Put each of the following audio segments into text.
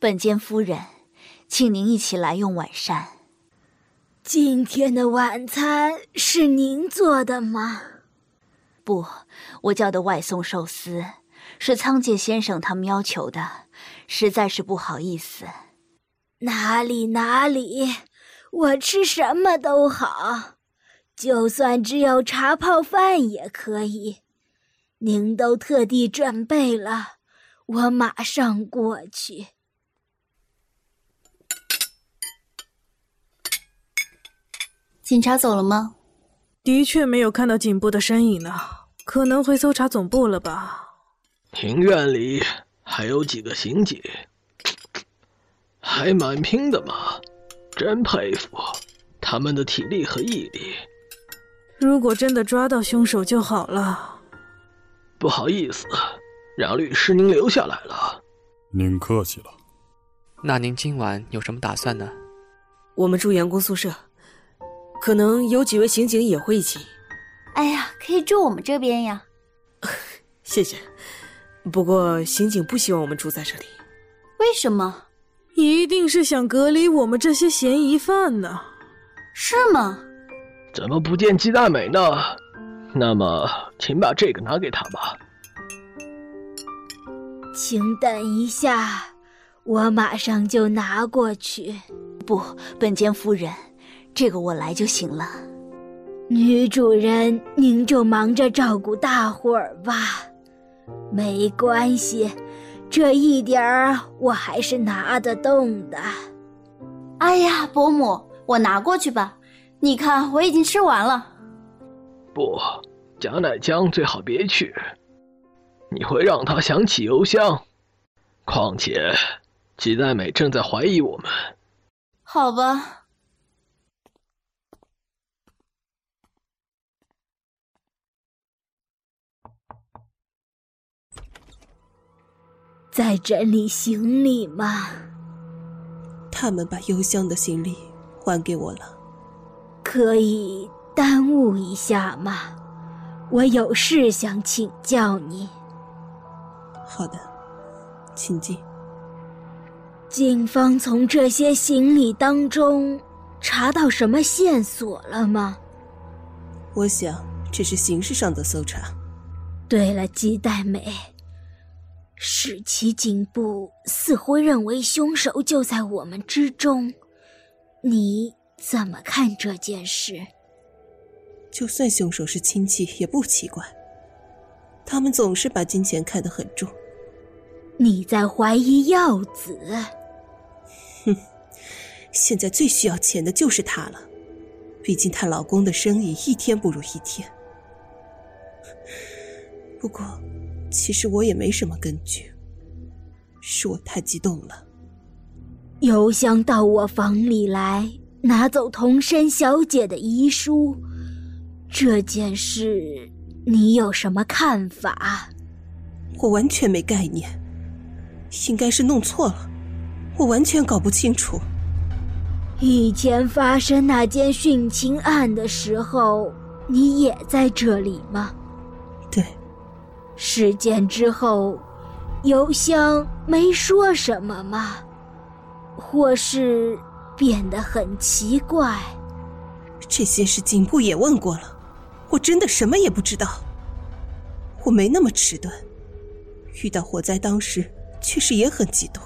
本间夫人，请您一起来用晚膳。今天的晚餐是您做的吗？不，我叫的外送寿司，是仓介先生他们要求的，实在是不好意思。哪里哪里，我吃什么都好，就算只有茶泡饭也可以。您都特地准备了，我马上过去。警察走了吗？的确没有看到警部的身影呢，可能回搜查总部了吧。庭院里还有几个刑警，还蛮拼的嘛，真佩服他们的体力和毅力。如果真的抓到凶手就好了。不好意思，让律师您留下来了。您客气了。那您今晚有什么打算呢？我们住员工宿舍。可能有几位刑警也会一起。哎呀，可以住我们这边呀。谢谢。不过刑警不希望我们住在这里。为什么？一定是想隔离我们这些嫌疑犯呢。是吗？怎么不见鸡大美呢？那么，请把这个拿给他吧。请等一下，我马上就拿过去。不，本间夫人。这个我来就行了，女主人，您就忙着照顾大伙儿吧，没关系，这一点儿我还是拿得动的。哎呀，伯母，我拿过去吧，你看我已经吃完了。不，贾乃江最好别去，你会让他想起邮箱。况且，吉代美正在怀疑我们。好吧。在整理行李吗？他们把邮箱的行李还给我了。可以耽误一下吗？我有事想请教你。好的，请进。警方从这些行李当中查到什么线索了吗？我想这是形式上的搜查。对了，吉代美。史奇警部似乎认为凶手就在我们之中，你怎么看这件事？就算凶手是亲戚也不奇怪，他们总是把金钱看得很重。你在怀疑耀子？哼，现在最需要钱的就是她了，毕竟她老公的生意一天不如一天。不过。其实我也没什么根据，是我太激动了。邮箱到我房里来，拿走童山小姐的遗书，这件事你有什么看法？我完全没概念，应该是弄错了，我完全搞不清楚。以前发生那件殉情案的时候，你也在这里吗？事件之后，邮箱没说什么吗？或是变得很奇怪？这些事警部也问过了，我真的什么也不知道。我没那么迟钝，遇到火灾当时确实也很激动，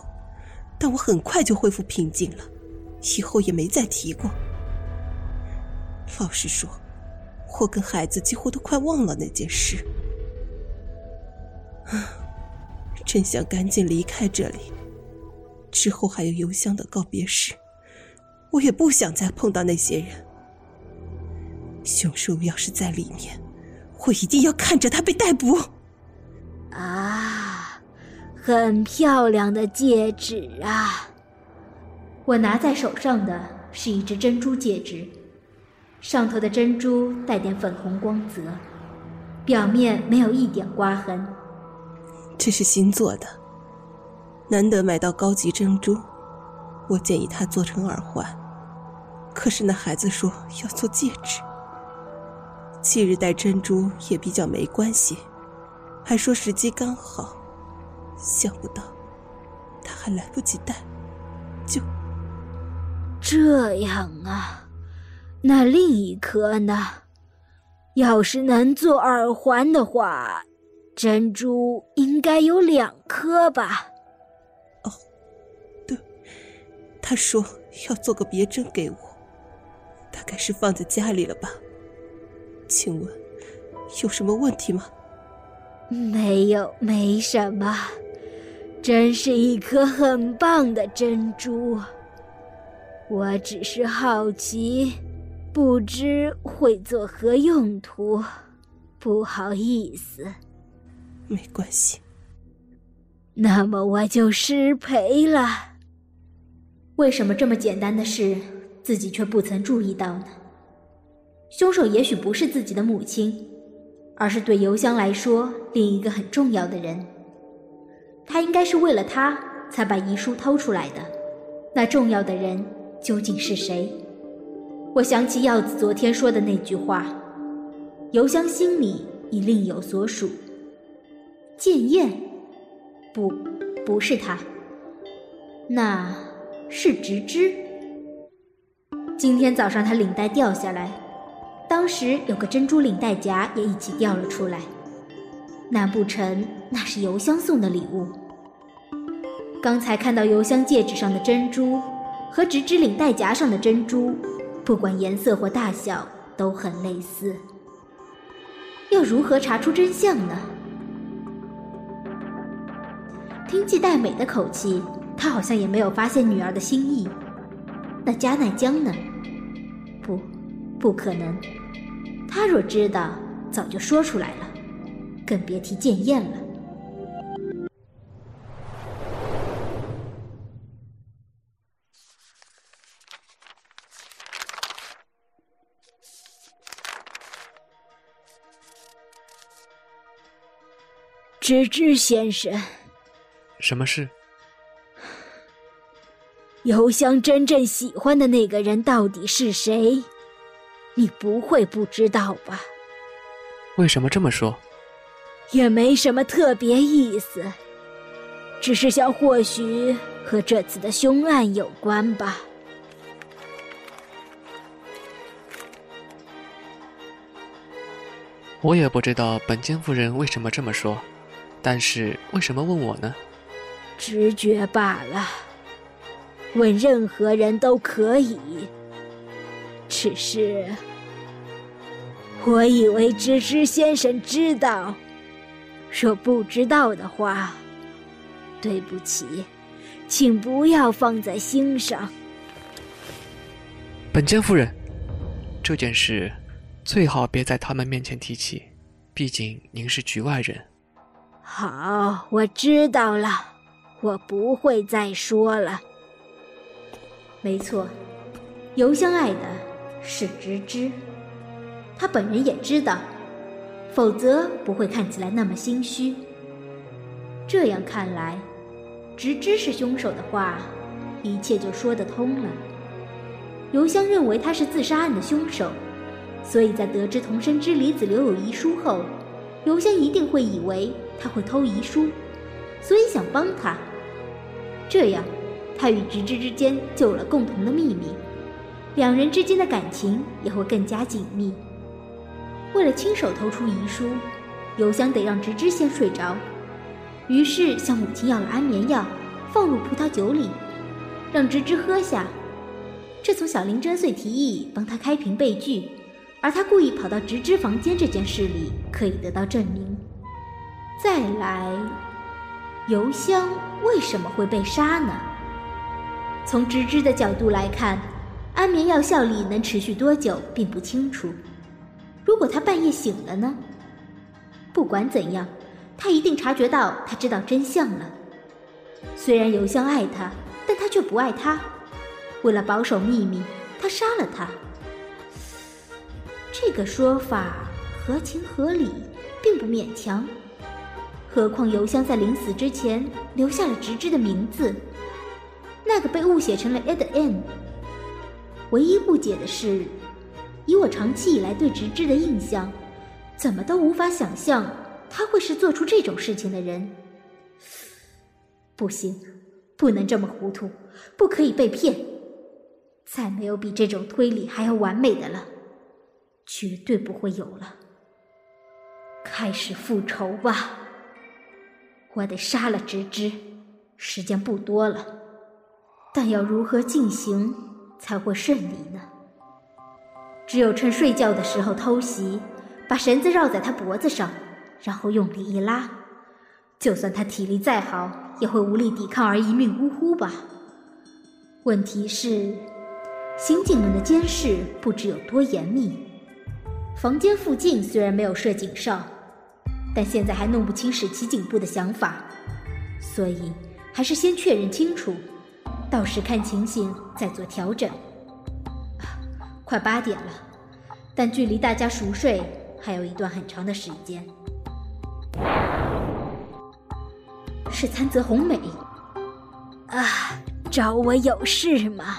但我很快就恢复平静了，以后也没再提过。老实说，我跟孩子几乎都快忘了那件事。啊真想赶紧离开这里。之后还有邮箱的告别式，我也不想再碰到那些人。凶手要是在里面，我一定要看着他被逮捕。啊，很漂亮的戒指啊！我拿在手上的是一只珍珠戒指，上头的珍珠带点粉红光泽，表面没有一点刮痕。这是新做的，难得买到高级珍珠，我建议他做成耳环。可是那孩子说要做戒指，七日戴珍珠也比较没关系，还说时机刚好。想不到，他还来不及戴，就这样啊。那另一颗呢？要是能做耳环的话，珍珠应该有两颗吧？哦，对，他说要做个别针给我，大概是放在家里了吧？请问有什么问题吗？没有，没什么。真是一颗很棒的珍珠。我只是好奇。不知会作何用途，不好意思。没关系。那么我就失陪了。为什么这么简单的事，自己却不曾注意到呢？凶手也许不是自己的母亲，而是对邮箱来说另一个很重要的人。他应该是为了他才把遗书偷出来的。那重要的人究竟是谁？我想起耀子昨天说的那句话：“邮箱心里已另有所属。”剑燕，不，不是他，那是直枝。今天早上他领带掉下来，当时有个珍珠领带夹也一起掉了出来，难不成那是邮箱送的礼物？刚才看到邮箱戒指上的珍珠和直枝领带夹上的珍珠。不管颜色或大小都很类似，要如何查出真相呢？听季代美的口气，他好像也没有发现女儿的心意。那加奈江呢？不，不可能。他若知道，早就说出来了，更别提见燕了。芝芝先生，什么事？邮箱真正喜欢的那个人到底是谁？你不会不知道吧？为什么这么说？也没什么特别意思，只是想或许和这次的凶案有关吧。我也不知道本间夫人为什么这么说。但是为什么问我呢？直觉罢了，问任何人都可以。只是，我以为芝芝先生知道，若不知道的话，对不起，请不要放在心上。本间夫人，这件事最好别在他们面前提起，毕竟您是局外人。好，我知道了，我不会再说了。没错，邮箱爱的是直枝，他本人也知道，否则不会看起来那么心虚。这样看来，直枝是凶手的话，一切就说得通了。邮箱认为他是自杀案的凶手，所以在得知童生之离子留有遗书后，邮箱一定会以为。他会偷遗书，所以想帮他。这样，他与直枝之间就有了共同的秘密，两人之间的感情也会更加紧密。为了亲手偷出遗书，邮箱得让直枝先睡着，于是向母亲要了安眠药，放入葡萄酒里，让直枝喝下。这从小林真穗提议帮他开瓶被拒，而他故意跑到直枝房间这件事里可以得到证明。再来，邮箱为什么会被杀呢？从直枝的角度来看，安眠药效力能持续多久并不清楚。如果他半夜醒了呢？不管怎样，他一定察觉到他知道真相了。虽然邮箱爱他，但他却不爱他。为了保守秘密，他杀了他。这个说法合情合理，并不勉强。何况邮箱在临死之前留下了直枝的名字，那个被误写成了 Ed N。唯一不解的是，以我长期以来对直枝的印象，怎么都无法想象他会是做出这种事情的人。不行，不能这么糊涂，不可以被骗。再没有比这种推理还要完美的了，绝对不会有了。开始复仇吧！我得杀了直之，时间不多了，但要如何进行才会顺利呢？只有趁睡觉的时候偷袭，把绳子绕在他脖子上，然后用力一拉，就算他体力再好，也会无力抵抗而一命呜呼吧。问题是，刑警们的监视不知有多严密，房间附近虽然没有设警哨。但现在还弄不清史奇警部的想法，所以还是先确认清楚，到时看情形再做调整。快八点了，但距离大家熟睡还有一段很长的时间。是参泽红美啊，找我有事吗？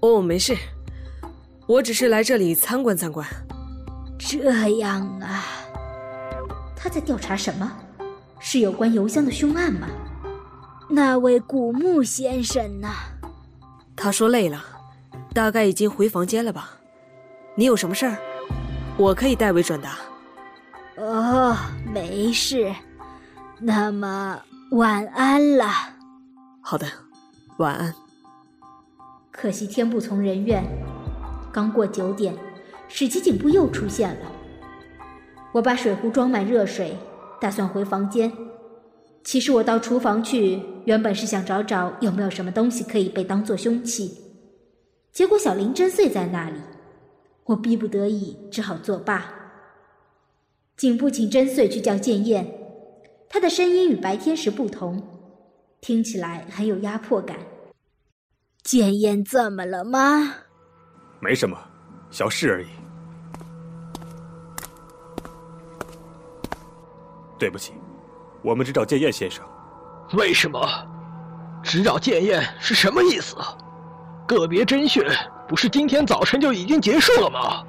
哦，没事，我只是来这里参观参观。这样啊。他在调查什么？是有关邮箱的凶案吗？那位古木先生呢？他说累了，大概已经回房间了吧。你有什么事儿？我可以代为转达。哦，没事。那么晚安了。好的，晚安。可惜天不从人愿，刚过九点，史奇警部又出现了。我把水壶装满热水，打算回房间。其实我到厨房去，原本是想找找有没有什么东西可以被当做凶器。结果小林真穗在那里，我逼不得已只好作罢。警部请真穗去叫剑燕，他的声音与白天时不同，听起来很有压迫感。剑燕怎么了吗？没什么，小事而已。对不起，我们只找剑燕先生。为什么？只找剑燕是什么意思？个别侦讯不是今天早晨就已经结束了吗？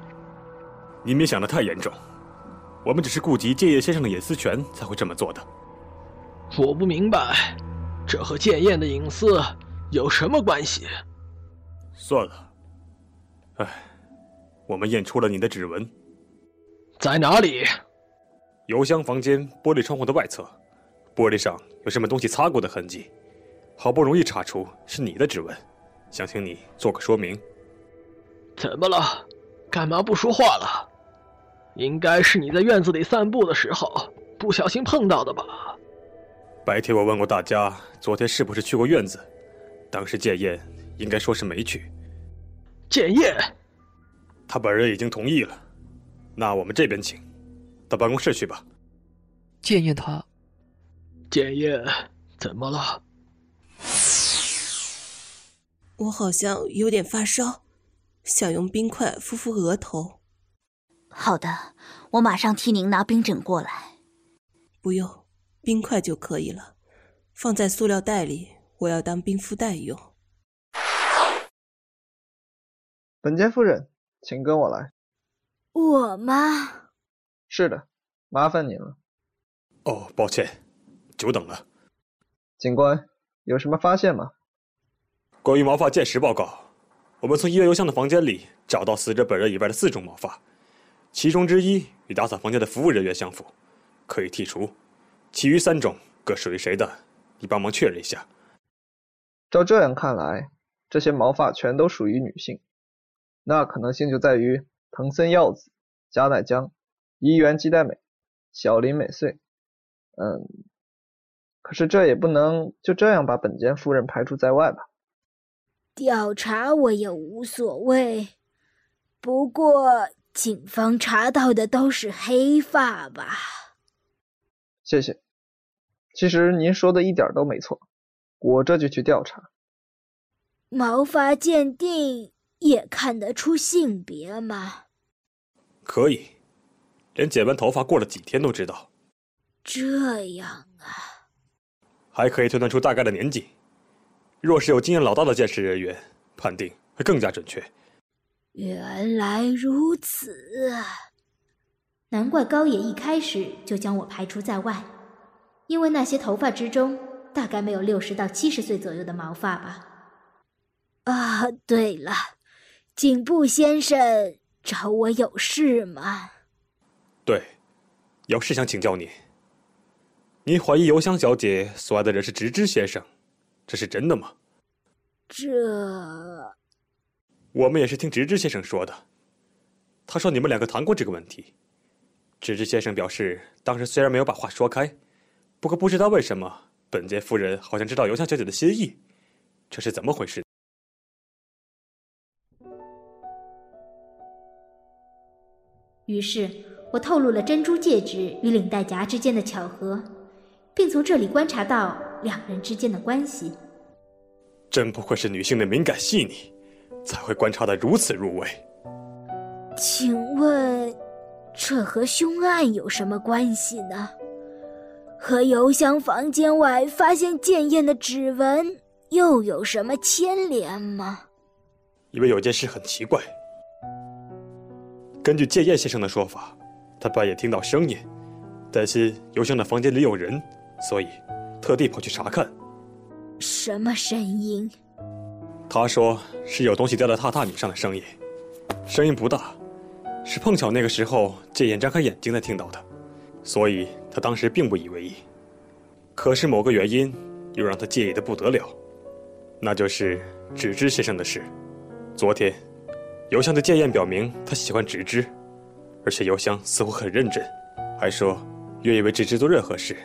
您别想的太严重，我们只是顾及剑燕先生的隐私权才会这么做的。我不明白，这和剑燕的隐私有什么关系？算了。唉，我们验出了你的指纹，在哪里？邮箱房间玻璃窗户的外侧，玻璃上有什么东西擦过的痕迹，好不容易查出是你的指纹，想请你做个说明。怎么了？干嘛不说话了？应该是你在院子里散步的时候不小心碰到的吧？白天我问过大家，昨天是不是去过院子？当时建业应该说是没去。建业，他本人已经同意了。那我们这边请。到办公室去吧。建燕他，建燕怎么了？我好像有点发烧，想用冰块敷敷额头。好的，我马上替您拿冰枕过来。不用，冰块就可以了，放在塑料袋里，我要当冰敷袋用。本杰夫人，请跟我来。我吗？是的，麻烦您了。哦，抱歉，久等了。警官，有什么发现吗？关于毛发鉴识报告，我们从医院邮箱的房间里找到死者本人以外的四种毛发，其中之一与打扫房间的服务人员相符，可以剔除。其余三种各属于谁的？你帮忙确认一下。照这样看来，这些毛发全都属于女性，那可能性就在于藤森耀子、加奈江。伊原基代美、小林美穗，嗯，可是这也不能就这样把本间夫人排除在外吧？调查我也无所谓，不过警方查到的都是黑发吧？谢谢。其实您说的一点都没错，我这就去调查。毛发鉴定也看得出性别吗？可以。连剪完头发过了几天都知道，这样啊，还可以推断出大概的年纪。若是有经验老道的鉴识人员，判定会更加准确。原来如此，难怪高野一开始就将我排除在外，因为那些头发之中大概没有六十到七十岁左右的毛发吧。啊，对了，警部先生找我有事吗？对，有事想请教你。您怀疑邮香小姐所爱的人是直之先生，这是真的吗？这，我们也是听直之先生说的。他说你们两个谈过这个问题。直之先生表示，当时虽然没有把话说开，不过不知道为什么，本杰夫人好像知道邮香小姐的心意，这是怎么回事？于是我透露了珍珠戒指与领带夹之间的巧合，并从这里观察到两人之间的关系。真不愧是女性的敏感细腻，才会观察得如此入微。请问，这和凶案有什么关系呢？和邮箱房间外发现剑燕的指纹又有什么牵连吗？因为有件事很奇怪。根据剑燕先生的说法，他半夜听到声音，担心邮箱的房间里有人，所以特地跑去查看。什么声音？他说是有东西掉在榻榻米上的声音，声音不大，是碰巧那个时候剑燕张开眼睛才听到的，所以他当时并不以为意。可是某个原因又让他介意的不得了，那就是纸之先生的事。昨天，邮箱对剑燕表明他喜欢纸之，而且邮箱似乎很认真，还说愿意为芝芝做任何事。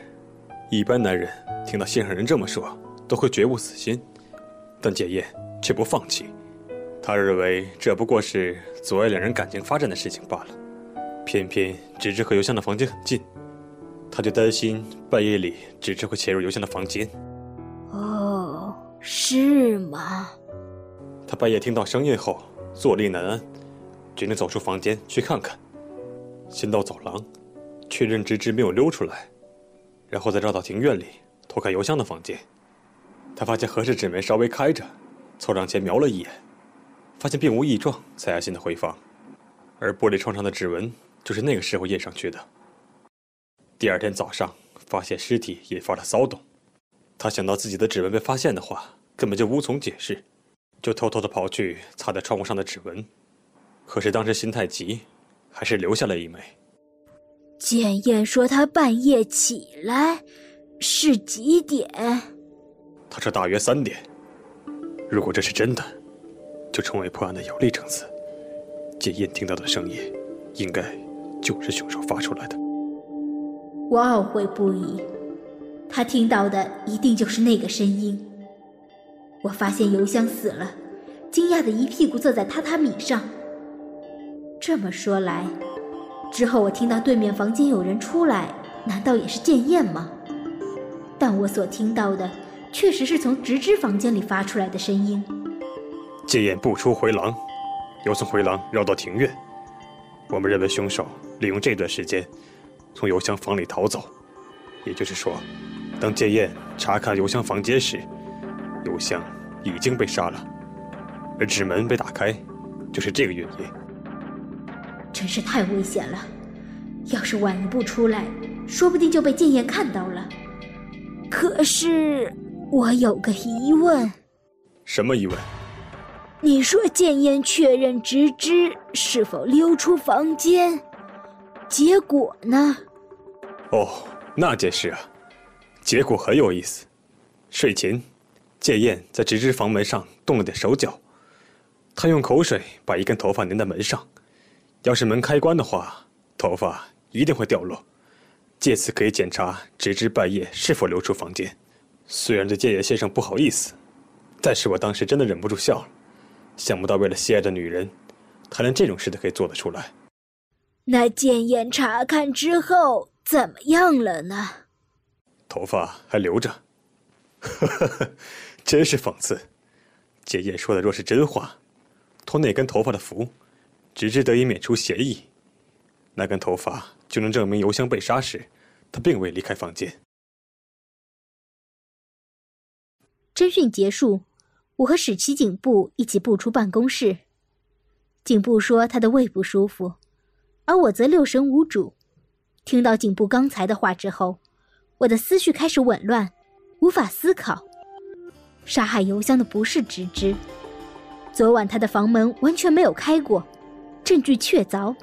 一般男人听到心上人这么说。都会绝不死心，但简燕却不放弃。他认为这不过是阻碍两人感情发展的事情罢了。偏偏芝芝和邮箱的房间很近，他就担心半夜里芝芝会潜入邮箱的房间。哦，是吗？他半夜听到声音后坐立难安，决定走出房间去看看。先到走廊，确认芝芝没有溜出来，然后再绕到庭院里偷看邮箱的房间。他发现合适纸门稍微开着，凑上前瞄了一眼，发现并无异状，才安心的回房。而玻璃窗上的指纹就是那个时候印上去的。第二天早上，发现尸体引发了骚动，他想到自己的指纹被发现的话，根本就无从解释，就偷偷的跑去擦在窗户上的指纹。可是当时心太急，还是留下了一枚。检验说他半夜起来，是几点？他说大约三点。如果这是真的，就成为破案的有力证词。检验听到的声音，应该就是凶手发出来的。我懊悔不已。他听到的一定就是那个声音。我发现邮箱死了，惊讶的一屁股坐在榻榻米上。这么说来，之后我听到对面房间有人出来，难道也是剑燕吗？但我所听到的。确实是从直之房间里发出来的声音。剑燕不出回廊，又从回廊绕到庭院。我们认为凶手利用这段时间从邮箱房里逃走。也就是说，当剑燕查看邮箱房间时，邮箱已经被杀了，而纸门被打开，就是这个原因。真是太危险了！要是晚一步出来，说不定就被剑燕看到了。可是。我有个疑问，什么疑问？你说剑燕确认直之是否溜出房间，结果呢？哦，那件事啊，结果很有意思。睡前，剑燕在直之房门上动了点手脚，他用口水把一根头发粘在门上，要是门开关的话，头发一定会掉落，借此可以检查直至半夜是否流出房间。虽然对剑言先生不好意思，但是我当时真的忍不住笑了。想不到为了心爱的女人，他连这种事都可以做得出来。那剑言查看之后怎么样了呢？头发还留着。呵呵呵，真是讽刺。剑言说的若是真话，托那根头发的福，直至得以免除嫌疑，那根头发就能证明邮箱被杀时，他并未离开房间。侦讯结束，我和史奇警部一起步出办公室。警部说他的胃不舒服，而我则六神无主。听到警部刚才的话之后，我的思绪开始紊乱，无法思考。杀害邮箱的不是直之，昨晚他的房门完全没有开过，证据确凿。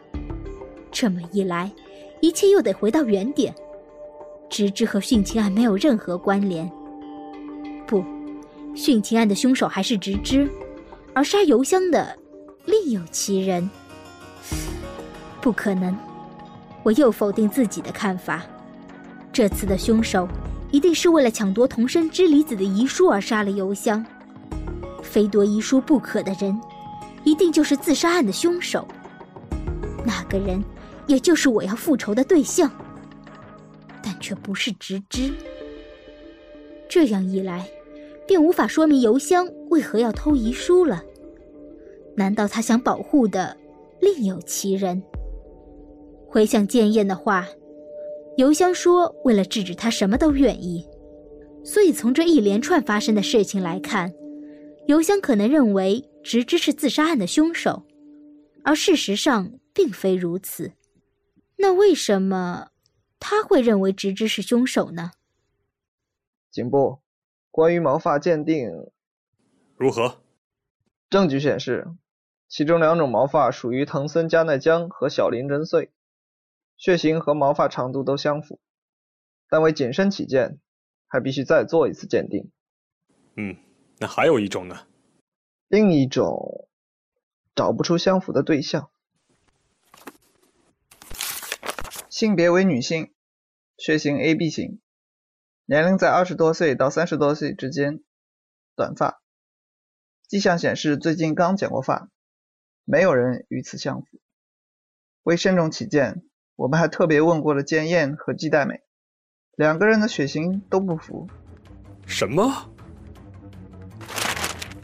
这么一来，一切又得回到原点。直之和殉情案没有任何关联。不，殉情案的凶手还是直之，而杀邮箱的另有其人。不可能！我又否定自己的看法。这次的凶手一定是为了抢夺同生之离子的遗书而杀了邮箱。非夺遗书不可的人，一定就是自杀案的凶手。那个人，也就是我要复仇的对象。但却不是直之。这样一来，便无法说明邮箱为何要偷遗书了。难道他想保护的另有其人？回想建燕的话，邮箱说为了制止他什么都愿意。所以从这一连串发生的事情来看，邮箱可能认为直知是自杀案的凶手，而事实上并非如此。那为什么？他会认为直知是凶手呢？警部，关于毛发鉴定如何？证据显示，其中两种毛发属于藤森加奈江和小林真穗，血型和毛发长度都相符，但为谨慎起见，还必须再做一次鉴定。嗯，那还有一种呢？另一种找不出相符的对象。性别为女性，血型 AB 型，年龄在二十多岁到三十多岁之间，短发，迹象显示最近刚剪过发，没有人与此相符。为慎重起见，我们还特别问过了建燕和季代美，两个人的血型都不符。什么？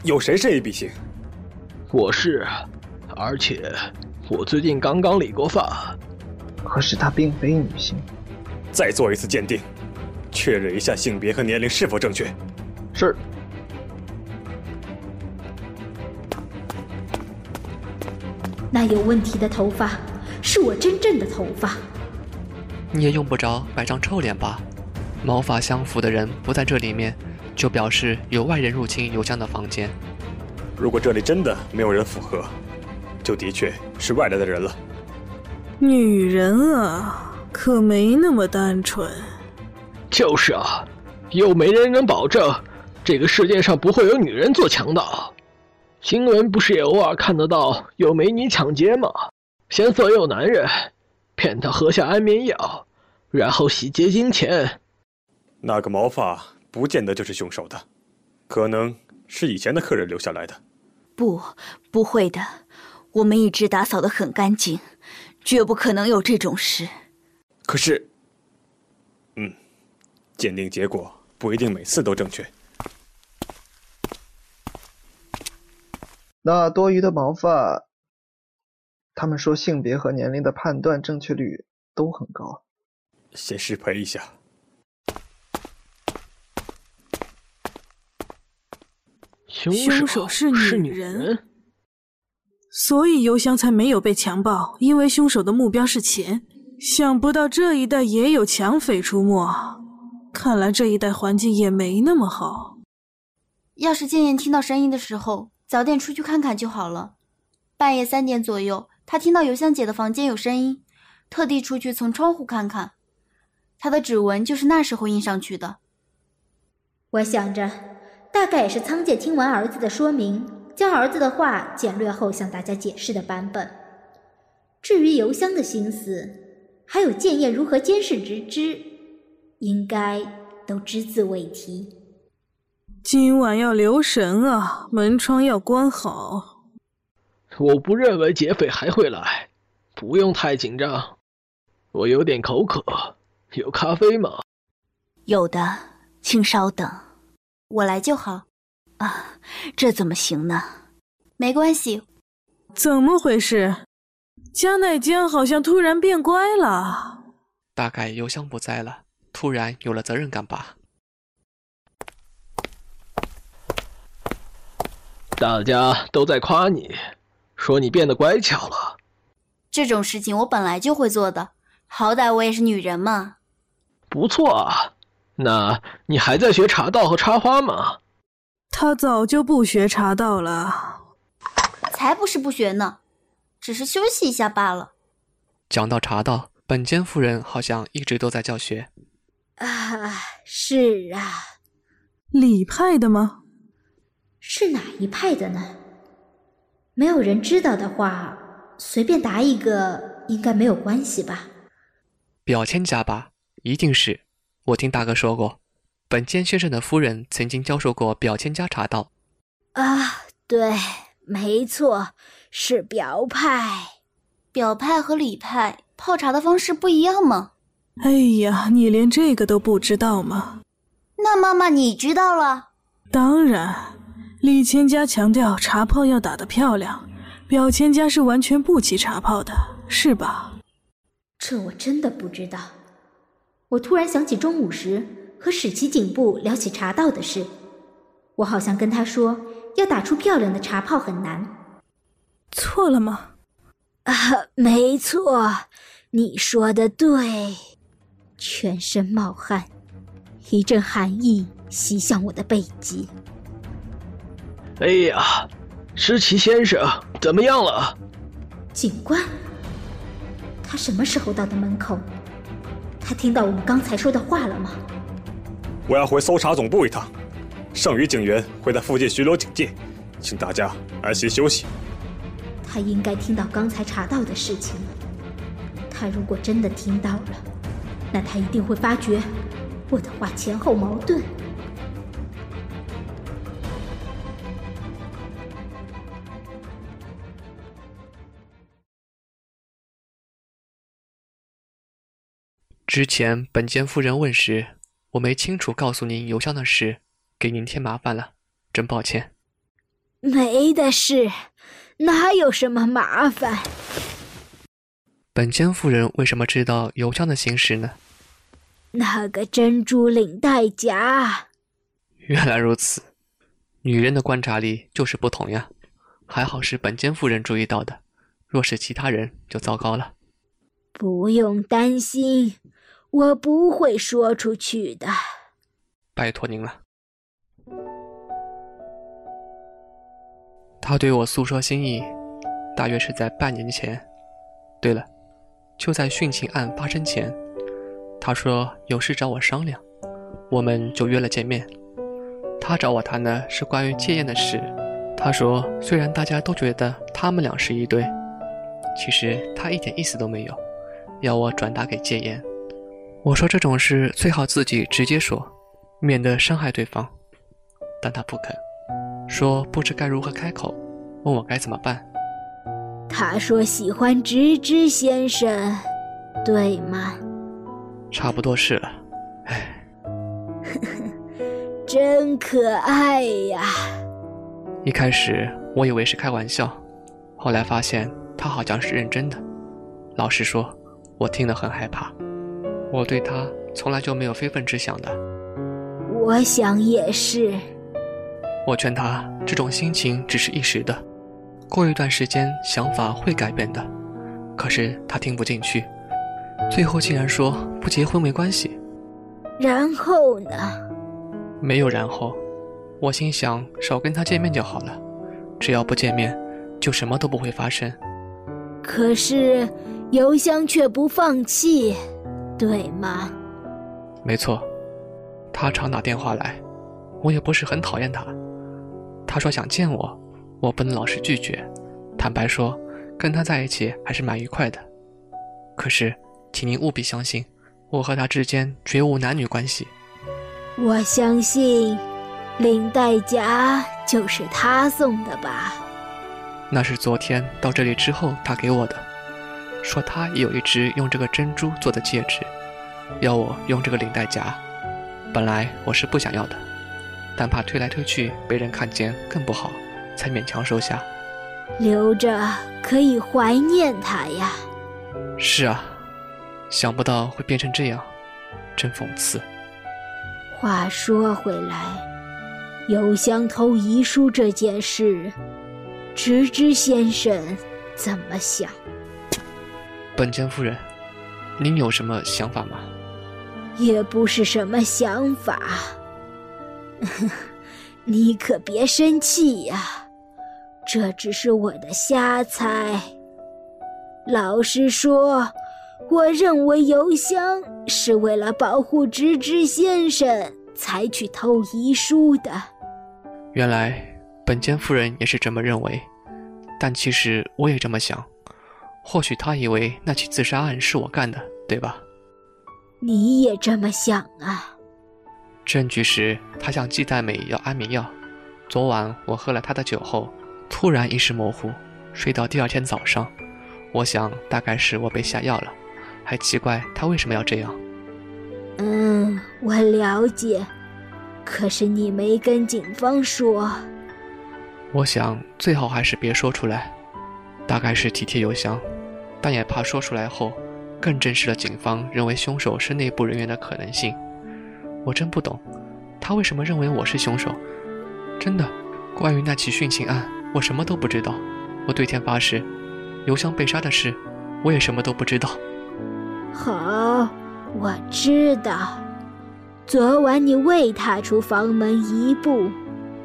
有谁是 AB 型？我是，而且我最近刚刚理过发。可是她并非女性。再做一次鉴定，确认一下性别和年龄是否正确。是。那有问题的头发是我真正的头发。你也用不着摆张臭脸吧？毛发相符的人不在这里面，就表示有外人入侵邮箱的房间。如果这里真的没有人符合，就的确是外来的人了。女人啊，可没那么单纯。就是啊，又没人能保证这个世界上不会有女人做强盗。新闻不是也偶尔看得到有美女抢劫吗？先色诱男人，骗他喝下安眠药，然后洗劫金钱。那个毛发不见得就是凶手的，可能是以前的客人留下来的。不，不会的，我们一直打扫的很干净。绝不可能有这种事。可是，嗯，鉴定结果不一定每次都正确。那多余的毛发，他们说性别和年龄的判断正确率都很高。先失陪一下。凶手是女人。所以邮箱才没有被强暴，因为凶手的目标是钱。想不到这一带也有强匪出没，看来这一带环境也没那么好。要是建燕听到声音的时候，早点出去看看就好了。半夜三点左右，他听到邮箱姐的房间有声音，特地出去从窗户看看，他的指纹就是那时候印上去的。我想着，大概也是仓介听完儿子的说明。将儿子的话简略后向大家解释的版本。至于邮箱的心思，还有建业如何监视直之，应该都只字未提。今晚要留神啊，门窗要关好。我不认为劫匪还会来，不用太紧张。我有点口渴，有咖啡吗？有的，请稍等，我来就好。啊，这怎么行呢？没关系。怎么回事？加奈江好像突然变乖了。大概邮箱不在了，突然有了责任感吧。大家都在夸你，说你变得乖巧了。这种事情我本来就会做的，好歹我也是女人嘛。不错啊，那你还在学茶道和插花吗？他早就不学茶道了。才不是不学呢，只是休息一下罢了。讲到茶道，本间夫人好像一直都在教学。啊，是啊，李派的吗？是哪一派的呢？没有人知道的话，随便答一个，应该没有关系吧？表千家吧，一定是。我听大哥说过，本间先生的夫人曾经教授过表千家茶道。啊，对，没错，是表派。表派和里派泡茶的方式不一样吗？哎呀，你连这个都不知道吗？那妈妈你知道了？当然，李千家强调茶泡要打得漂亮，表千家是完全不起茶泡的，是吧？这我真的不知道。我突然想起中午时和史奇警部聊起茶道的事，我好像跟他说，要打出漂亮的茶泡很难。错了吗？啊，没错，你说的对。全身冒汗，一阵寒意袭向我的背脊。哎呀，石奇先生怎么样了？警官，他什么时候到的门口？他听到我们刚才说的话了吗？我要回搜查总部一趟，剩余警员会在附近巡逻警戒，请大家安心休息。他应该听到刚才查到的事情。他如果真的听到了，那他一定会发觉我的话前后矛盾。之前本间夫人问时，我没清楚告诉您邮箱的事，给您添麻烦了，真抱歉。没的事，哪有什么麻烦？本间夫人为什么知道邮箱的形式呢？那个珍珠领带夹。原来如此，女人的观察力就是不同呀。还好是本间夫人注意到的，若是其他人就糟糕了。不用担心。我不会说出去的，拜托您了。他对我诉说心意，大约是在半年前。对了，就在殉情案发生前，他说有事找我商量，我们就约了见面。他找我谈的是关于戒烟的事。他说，虽然大家都觉得他们俩是一对，其实他一点意思都没有，要我转达给戒烟。我说这种事最好自己直接说，免得伤害对方。但他不肯，说不知该如何开口，问我该怎么办。他说喜欢直之先生，对吗？差不多是了。唉，真可爱呀！一开始我以为是开玩笑，后来发现他好像是认真的。老实说，我听了很害怕。我对他从来就没有非分之想的，我想也是。我劝他，这种心情只是一时的，过一段时间想法会改变的。可是他听不进去，最后竟然说不结婚没关系。然后呢？没有然后。我心想，少跟他见面就好了，只要不见面，就什么都不会发生。可是邮箱却不放弃。对吗？没错，他常打电话来，我也不是很讨厌他。他说想见我，我不能老是拒绝。坦白说，跟他在一起还是蛮愉快的。可是，请您务必相信，我和他之间绝无男女关系。我相信，领带夹就是他送的吧？那是昨天到这里之后他给我的。说他也有一只用这个珍珠做的戒指，要我用这个领带夹。本来我是不想要的，但怕推来推去被人看见更不好，才勉强收下。留着可以怀念他呀。是啊，想不到会变成这样，真讽刺。话说回来，邮箱偷遗书这件事，直之先生怎么想？本间夫人，您有什么想法吗？也不是什么想法。你可别生气呀，这只是我的瞎猜。老实说，我认为邮箱是为了保护直之先生才去偷遗书的。原来本间夫人也是这么认为，但其实我也这么想。或许他以为那起自杀案是我干的，对吧？你也这么想啊？证据是他向季代美要安眠药。昨晚我喝了他的酒后，突然意识模糊，睡到第二天早上。我想大概是我被下药了，还奇怪他为什么要这样。嗯，我了解。可是你没跟警方说。我想最好还是别说出来，大概是体贴邮箱，但也怕说出来后，更证实了警方认为凶手是内部人员的可能性。我真不懂，他为什么认为我是凶手？真的，关于那起殉情案，我什么都不知道。我对天发誓，邮箱被杀的事，我也什么都不知道。好，我知道。昨晚你未踏出房门一步，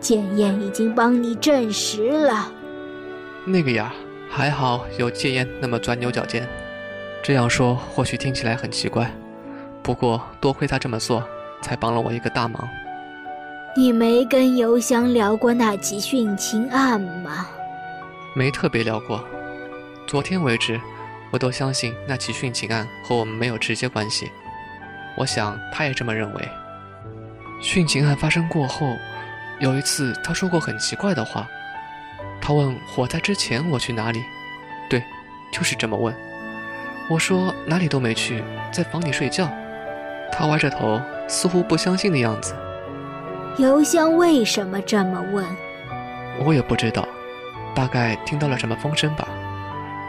检验已经帮你证实了。那个呀，还好有戒烟那么钻牛角尖。这样说或许听起来很奇怪，不过多亏他这么做，才帮了我一个大忙。你没跟邮箱聊过那起殉情案吗？没特别聊过。昨天为止，我都相信那起殉情案和我们没有直接关系。我想他也这么认为。殉情案发生过后，有一次他说过很奇怪的话。他问火灾之前我去哪里？对，就是这么问。我说哪里都没去，在房里睡觉。他歪着头，似乎不相信的样子。邮箱为什么这么问？我也不知道，大概听到了什么风声吧。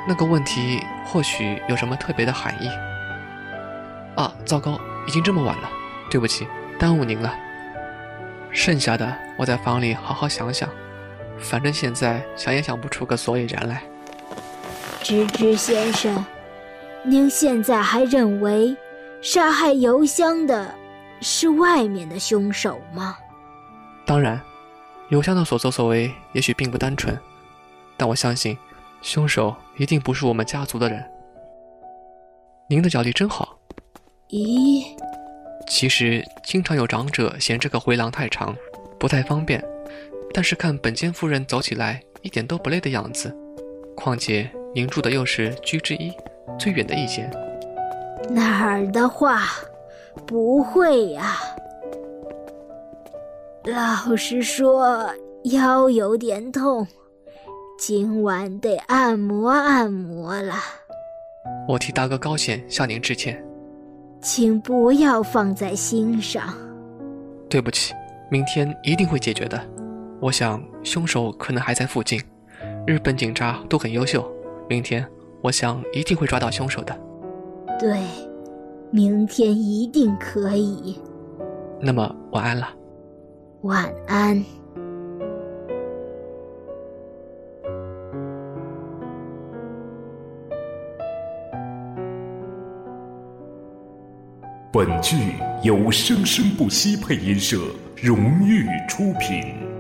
那个问题或许有什么特别的含义。啊，糟糕，已经这么晚了，对不起，耽误您了。剩下的我在房里好好想想，反正现在想也想不出个所以然来。芝芝先生，您现在还认为杀害邮箱的是外面的凶手吗？当然，邮箱的所作所为也许并不单纯，但我相信，凶手一定不是我们家族的人。您的脚力真好。咦？其实经常有长者嫌这个回廊太长，不太方便，但是看本间夫人走起来一点都不累的样子。况且您住的又是居之一，最远的一间。哪儿的话，不会呀。老实说，腰有点痛，今晚得按摩按摩了。我替大哥高显向您致歉，请不要放在心上。对不起，明天一定会解决的。我想凶手可能还在附近，日本警察都很优秀，明天我想一定会抓到凶手的。对，明天一定可以。那么晚安了。晚安。本剧由生生不息配音社荣誉出品。